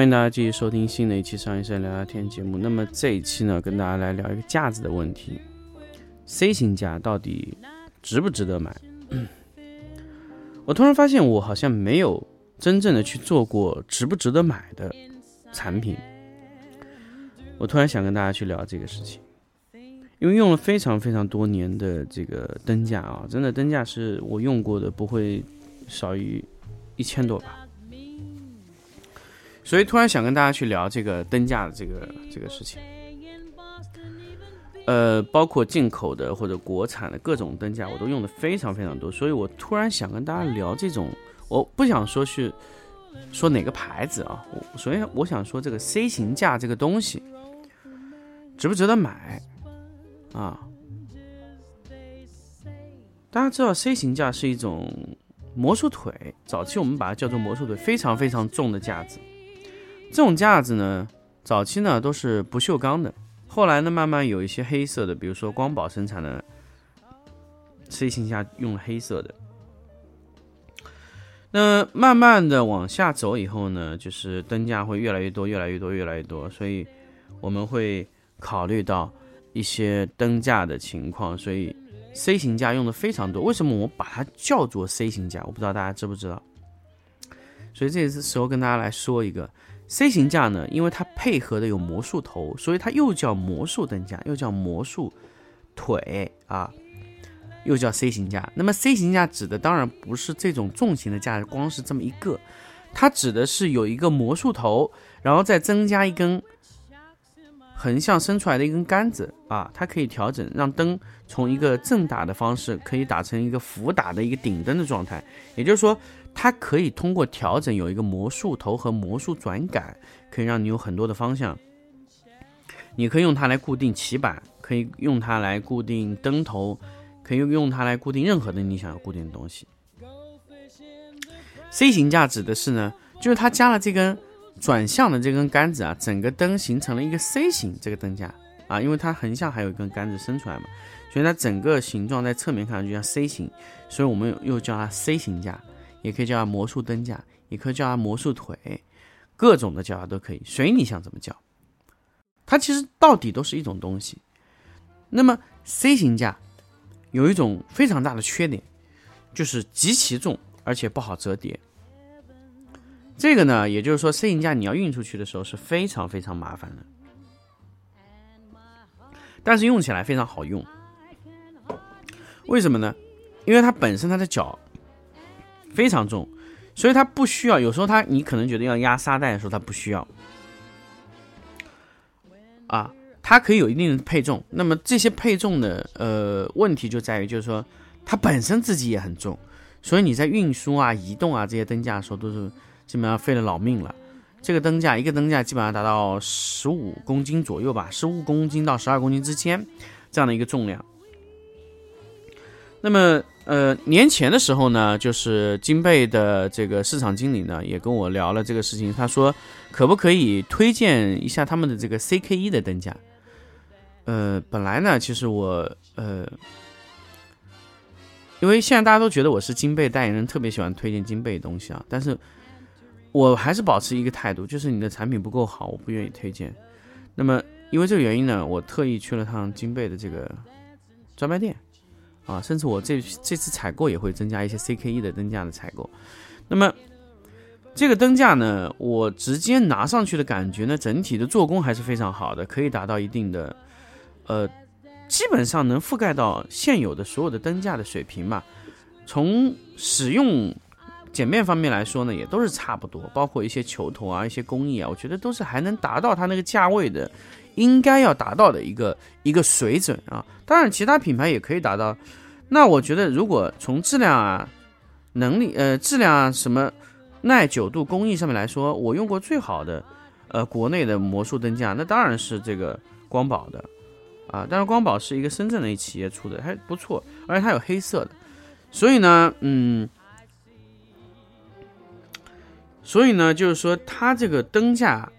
欢迎大家继续收听新的一期商业摄影聊聊天节目。那么这一期呢，跟大家来聊一个架子的问题：C 型架到底值不值得买？我突然发现，我好像没有真正的去做过值不值得买的产品。我突然想跟大家去聊这个事情，因为用了非常非常多年的这个灯架啊，真的灯架是我用过的不会少于一千多吧。所以突然想跟大家去聊这个灯架的这个这个事情，呃，包括进口的或者国产的各种灯架，我都用的非常非常多。所以我突然想跟大家聊这种，我不想说去说哪个牌子啊，我首先我想说这个 C 型架这个东西值不值得买啊？大家知道 C 型架是一种魔术腿，早期我们把它叫做魔术腿，非常非常重的架子。这种架子呢，早期呢都是不锈钢的，后来呢慢慢有一些黑色的，比如说光宝生产的 C 型架用黑色的。那慢慢的往下走以后呢，就是灯架会越来越多，越来越多，越来越多，所以我们会考虑到一些灯架的情况，所以 C 型架用的非常多。为什么我把它叫做 C 型架？我不知道大家知不知道。所以这次时候跟大家来说一个 C 型架呢，因为它配合的有魔术头，所以它又叫魔术灯架，又叫魔术腿啊，又叫 C 型架。那么 C 型架指的当然不是这种重型的架，光是这么一个，它指的是有一个魔术头，然后再增加一根横向伸出来的一根杆子啊，它可以调整，让灯从一个正打的方式可以打成一个俯打的一个顶灯的状态。也就是说，它可以通过调整有一个魔术头和魔术转杆，可以让你有很多的方向。你可以用它来固定棋板，可以用它来固定灯头，可以用它来固定任何的你想要固定的东西。C 型架指的是呢，就是它加了这根转向的这根杆子啊，整个灯形成了一个 C 型这个灯架啊，因为它横向还有一根杆子伸出来嘛，所以它整个形状在侧面看上去像 C 型，所以我们又叫它 C 型架，也可以叫它魔术灯架，也可以叫它魔术腿，各种的叫法都可以，随你想怎么叫。它其实到底都是一种东西。那么 C 型架有一种非常大的缺点，就是极其重，而且不好折叠。这个呢，也就是说摄影架你要运出去的时候是非常非常麻烦的，但是用起来非常好用。为什么呢？因为它本身它的脚非常重，所以它不需要。有时候它你可能觉得要压沙袋的时候，它不需要。啊，它可以有一定的配重。那么这些配重的呃问题就在于，就是说它本身自己也很重，所以你在运输啊、移动啊这些灯架的时候，都是基本上费了老命了。这个灯架一个灯架基本上达到十五公斤左右吧，十五公斤到十二公斤之间这样的一个重量。那么呃年前的时候呢，就是金贝的这个市场经理呢也跟我聊了这个事情，他说可不可以推荐一下他们的这个 CK 一的灯架？呃，本来呢，其实我呃，因为现在大家都觉得我是金贝代言人，特别喜欢推荐金贝的东西啊，但是我还是保持一个态度，就是你的产品不够好，我不愿意推荐。那么因为这个原因呢，我特意去了趟金贝的这个专卖店。啊，甚至我这这次采购也会增加一些 CKE 的灯架的采购。那么这个灯架呢，我直接拿上去的感觉呢，整体的做工还是非常好的，可以达到一定的，呃，基本上能覆盖到现有的所有的灯架的水平吧。从使用简便方面来说呢，也都是差不多，包括一些球头啊、一些工艺啊，我觉得都是还能达到它那个价位的，应该要达到的一个一个水准啊。当然，其他品牌也可以达到。那我觉得，如果从质量啊、能力呃、质量啊什么耐久度、工艺上面来说，我用过最好的呃国内的魔术灯架，那当然是这个光宝的啊。但是光宝是一个深圳的一企业出的，还不错，而且它有黑色的。所以呢，嗯，所以呢，就是说它这个灯架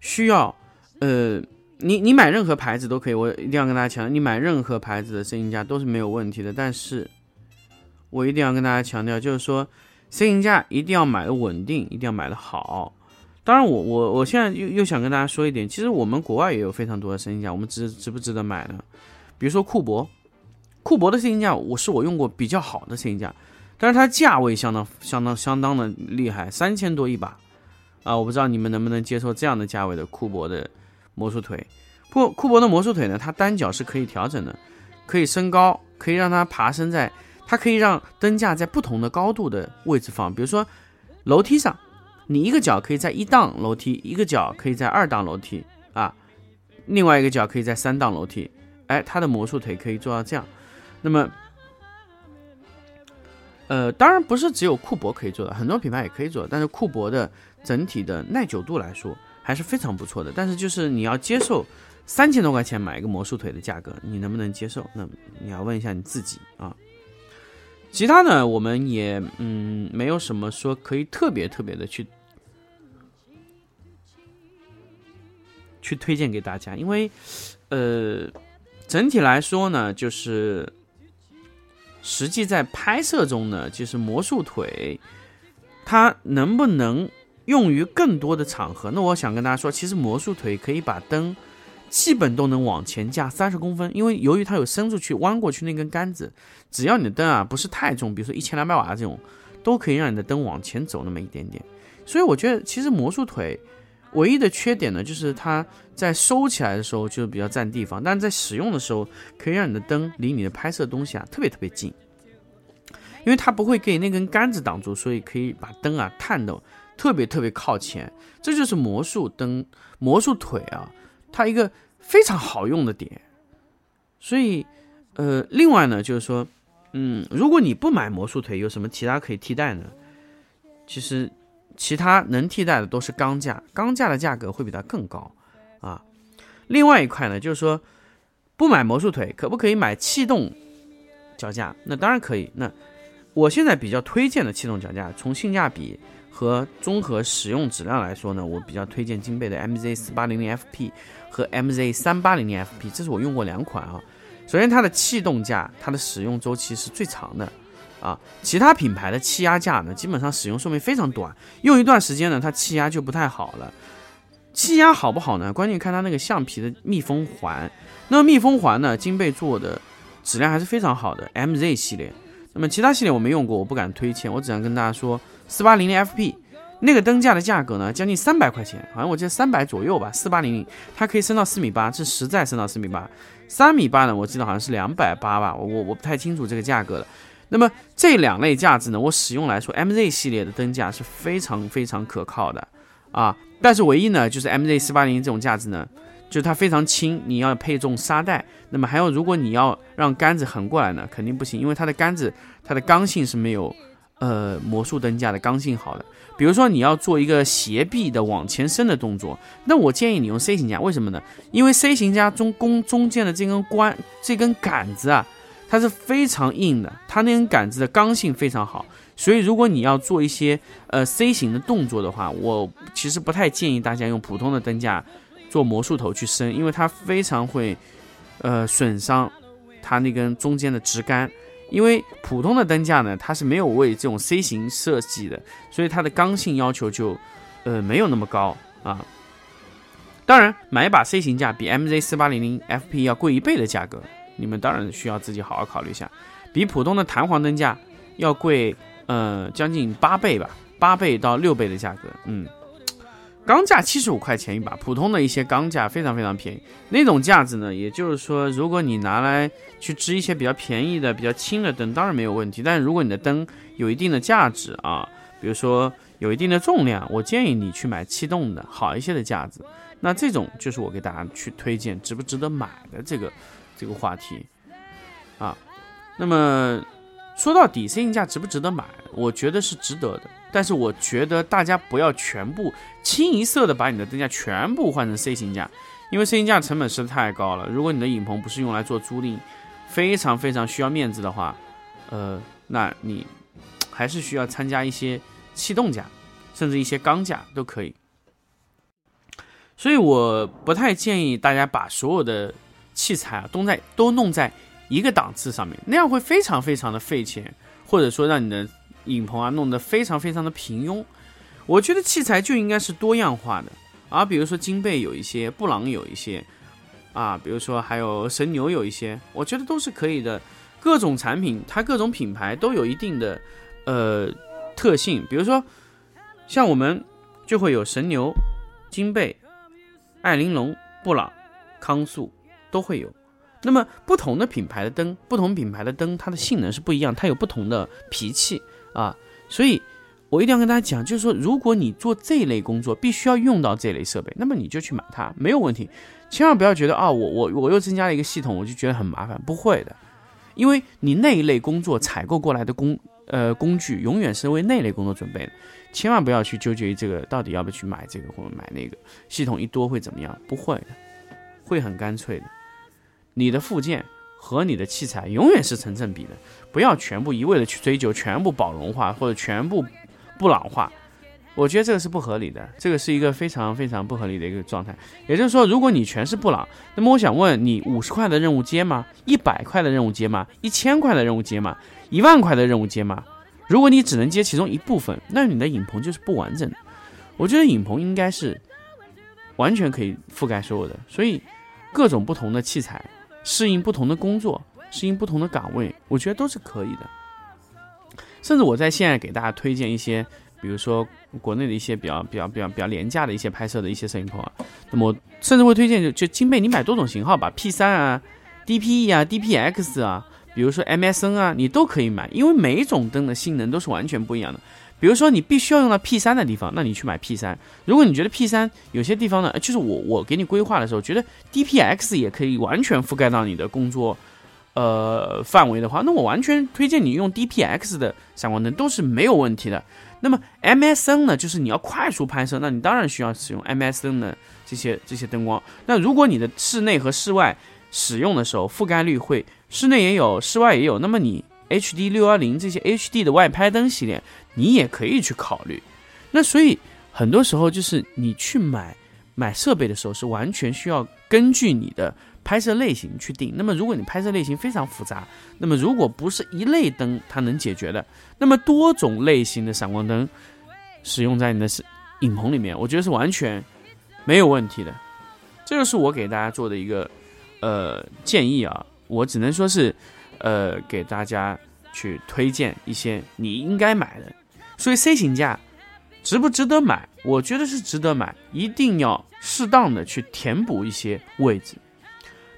需要，呃，你你买任何牌子都可以，我一定要跟大家强调，你买任何牌子的 C 型架都是没有问题的。但是，我一定要跟大家强调，就是说 C 型架一定要买的稳定，一定要买的好。当然，我我我现在又又想跟大家说一点，其实我们国外也有非常多的 C 型架，我们值值不值得买呢？比如说库博。库博的 C 型架，我是我用过比较好的 C 型架，但是它价位相当相当相当的厉害，三千多一把啊！我不知道你们能不能接受这样的价位的库博的魔术腿。库库博的魔术腿呢，它单脚是可以调整的，可以升高，可以让它爬升在，它可以让灯架在不同的高度的位置放。比如说楼梯上，你一个脚可以在一档楼梯，一个脚可以在二档楼梯啊，另外一个脚可以在三档楼梯。哎，它的魔术腿可以做到这样。那么，呃，当然不是只有库博可以做的，很多品牌也可以做。但是库博的整体的耐久度来说还是非常不错的。但是就是你要接受三千多块钱买一个魔术腿的价格，你能不能接受？那你要问一下你自己啊。其他呢，我们也嗯没有什么说可以特别特别的去去推荐给大家，因为呃，整体来说呢，就是。实际在拍摄中呢，就是魔术腿，它能不能用于更多的场合？那我想跟大家说，其实魔术腿可以把灯基本都能往前架三十公分，因为由于它有伸出去、弯过去那根杆子，只要你的灯啊不是太重，比如说一千两百瓦这种，都可以让你的灯往前走那么一点点。所以我觉得，其实魔术腿唯一的缺点呢，就是它在收起来的时候就比较占地方，但是在使用的时候可以让你的灯离你的拍摄东西啊特别特别近。因为它不会给那根杆子挡住，所以可以把灯啊探的特别特别靠前，这就是魔术灯、魔术腿啊，它一个非常好用的点。所以，呃，另外呢，就是说，嗯，如果你不买魔术腿，有什么其他可以替代呢？其实，其他能替代的都是钢架，钢架的价格会比它更高啊。另外一块呢，就是说，不买魔术腿，可不可以买气动脚架？那当然可以。那我现在比较推荐的气动脚架，从性价比和综合使用质量来说呢，我比较推荐金贝的 MZ 四八零零 FP 和 MZ 三八零零 FP，这是我用过两款啊。首先，它的气动架，它的使用周期是最长的啊。其他品牌的气压架呢，基本上使用寿命非常短，用一段时间呢，它气压就不太好了。气压好不好呢？关键看它那个橡皮的密封环。那么密封环呢，金贝做的质量还是非常好的，MZ 系列。那么其他系列我没用过，我不敢推荐。我只能跟大家说，四八零零 FP 那个灯架的价格呢，将近三百块钱，好像我记得三百左右吧。四八零零它可以升到四米八，是实在升到四米八。三米八呢，我记得好像是两百八吧，我我我不太清楚这个价格了。那么这两类架子呢，我使用来说，MZ 系列的灯架是非常非常可靠的啊。但是唯一呢，就是 MZ 四八零这种架子呢。就是它非常轻，你要配重沙袋。那么还有，如果你要让杆子横过来呢，肯定不行，因为它的杆子它的刚性是没有呃魔术灯架的刚性好的。比如说你要做一个斜臂的往前伸的动作，那我建议你用 C 型架，为什么呢？因为 C 型架中弓中间的这根关这根杆子啊，它是非常硬的，它那根杆子的刚性非常好。所以如果你要做一些呃 C 型的动作的话，我其实不太建议大家用普通的灯架。做魔术头去伸，因为它非常会，呃，损伤它那根中间的直杆。因为普通的灯架呢，它是没有为这种 C 型设计的，所以它的刚性要求就，呃，没有那么高啊。当然，买一把 C 型架比 MZ 四八零零 FP 要贵一倍的价格，你们当然需要自己好好考虑一下。比普通的弹簧灯架要贵，呃，将近八倍吧。八倍到六倍的价格。嗯，钢架七十五块钱一把，普通的一些钢架非常非常便宜。那种架子呢，也就是说，如果你拿来去支一些比较便宜的、比较轻的灯，当然没有问题。但是如果你的灯有一定的价值啊，比如说有一定的重量，我建议你去买气动的好一些的架子。那这种就是我给大家去推荐值不值得买的这个这个话题啊。那么说到底，C 型架值不值得买？我觉得是值得的。但是我觉得大家不要全部清一色的把你的灯架全部换成 C 型架，因为 C 型架成本实在太高了。如果你的影棚不是用来做租赁，非常非常需要面子的话，呃，那你还是需要参加一些气动架，甚至一些钢架都可以。所以我不太建议大家把所有的器材啊都在都弄在一个档次上面，那样会非常非常的费钱，或者说让你的影棚啊弄得非常非常的平庸。我觉得器材就应该是多样化的啊，比如说金贝有一些，布朗有一些啊，比如说还有神牛有一些，我觉得都是可以的。各种产品它各种品牌都有一定的呃特性，比如说像我们就会有神牛、金贝。艾玲珑、布朗、康素都会有。那么不同的品牌的灯，不同品牌的灯，它的性能是不一样，它有不同的脾气啊。所以，我一定要跟大家讲，就是说，如果你做这一类工作，必须要用到这类设备，那么你就去买它，没有问题。千万不要觉得啊，我我我又增加了一个系统，我就觉得很麻烦。不会的，因为你那一类工作采购过来的工呃工具，永远是为那类工作准备的。千万不要去纠结于这个到底要不要去买这个或者买那个系统一多会怎么样？不会的，会很干脆的。你的附件和你的器材永远是成正比的，不要全部一味的去追求全部宝龙化或者全部布朗化，我觉得这个是不合理的，这个是一个非常非常不合理的一个状态。也就是说，如果你全是布朗，那么我想问你，五十块的任务接吗？一百块的任务接吗？一千块的任务接吗？一万块的任务接吗？如果你只能接其中一部分，那你的影棚就是不完整的。我觉得影棚应该是完全可以覆盖所有的，所以各种不同的器材适应不同的工作，适应不同的岗位，我觉得都是可以的。甚至我在现在给大家推荐一些，比如说国内的一些比较比较比较比较廉价的一些拍摄的一些摄影棚啊，那么甚至会推荐就就金贝，你买多种型号吧，P 三啊，DPE 啊，DPX 啊。比如说 MSN 啊，你都可以买，因为每一种灯的性能都是完全不一样的。比如说你必须要用到 P 三的地方，那你去买 P 三。如果你觉得 P 三有些地方呢，就是我我给你规划的时候，觉得 DPX 也可以完全覆盖到你的工作呃范围的话，那我完全推荐你用 DPX 的闪光灯都是没有问题的。那么 MSN 呢，就是你要快速拍摄，那你当然需要使用 MSN 的这些这些灯光。那如果你的室内和室外使用的时候覆盖率会。室内也有，室外也有。那么你 HD 六幺零这些 HD 的外拍灯系列，你也可以去考虑。那所以很多时候就是你去买买设备的时候，是完全需要根据你的拍摄类型去定。那么如果你拍摄类型非常复杂，那么如果不是一类灯它能解决的，那么多种类型的闪光灯使用在你的影棚里面，我觉得是完全没有问题的。这就是我给大家做的一个呃建议啊。我只能说是，呃，给大家去推荐一些你应该买的。所以 C 型架值不值得买？我觉得是值得买，一定要适当的去填补一些位置。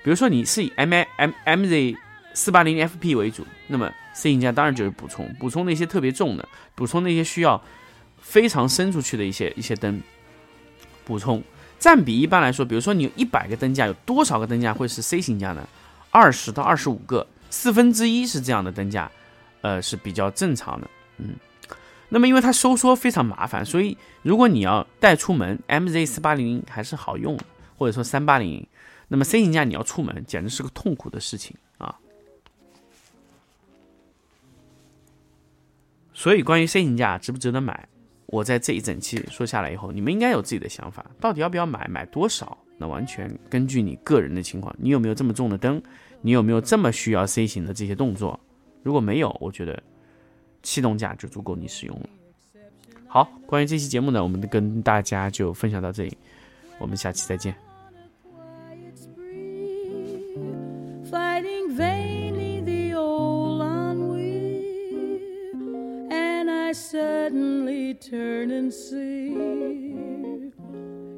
比如说你是以 MIMMZ 四八零 F P 为主，那么 C 型架当然就是补充，补充那些特别重的，补充那些需要非常伸出去的一些一些灯，补充占比一般来说，比如说你有一百个灯架，有多少个灯架会是 C 型架呢？二十到二十五个，四分之一是这样的灯架，呃是比较正常的。嗯，那么因为它收缩非常麻烦，所以如果你要带出门，MZ 四八零零还是好用，或者说三八零，那么 C 型架你要出门简直是个痛苦的事情啊。所以关于 C 型架值不值得买，我在这一整期说下来以后，你们应该有自己的想法，到底要不要买，买多少？那完全根据你个人的情况，你有没有这么重的灯？你有没有这么需要 C 型的这些动作？如果没有，我觉得气动架就足够你使用了。好，关于这期节目呢，我们跟大家就分享到这里，我们下期再见。suddenly turn and see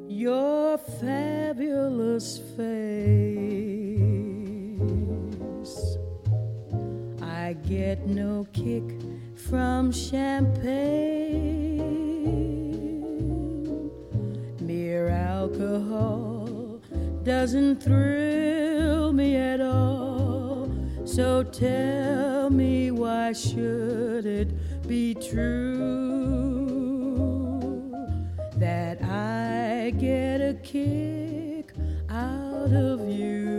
your fabulous face. I get no kick from champagne. Mere alcohol doesn't thrill me at all. So tell me why should it be true that I get a kick out of you?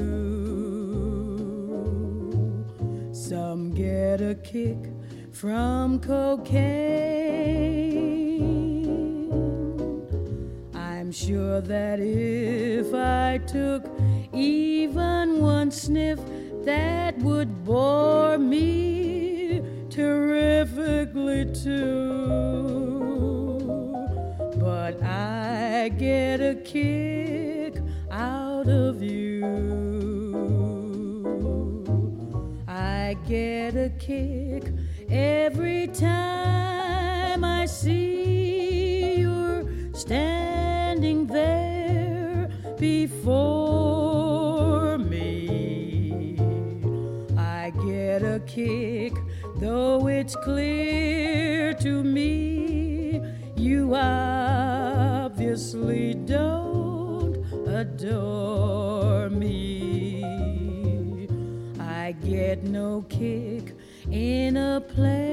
Some get a kick from cocaine. I'm sure that if I took even one sniff, that would bore me terrifically too. But I get a kick out of you. I get a kick every time I see you're standing there before me. I get a kick, though it's clear to me you obviously don't adore me. I get no kick in a plane,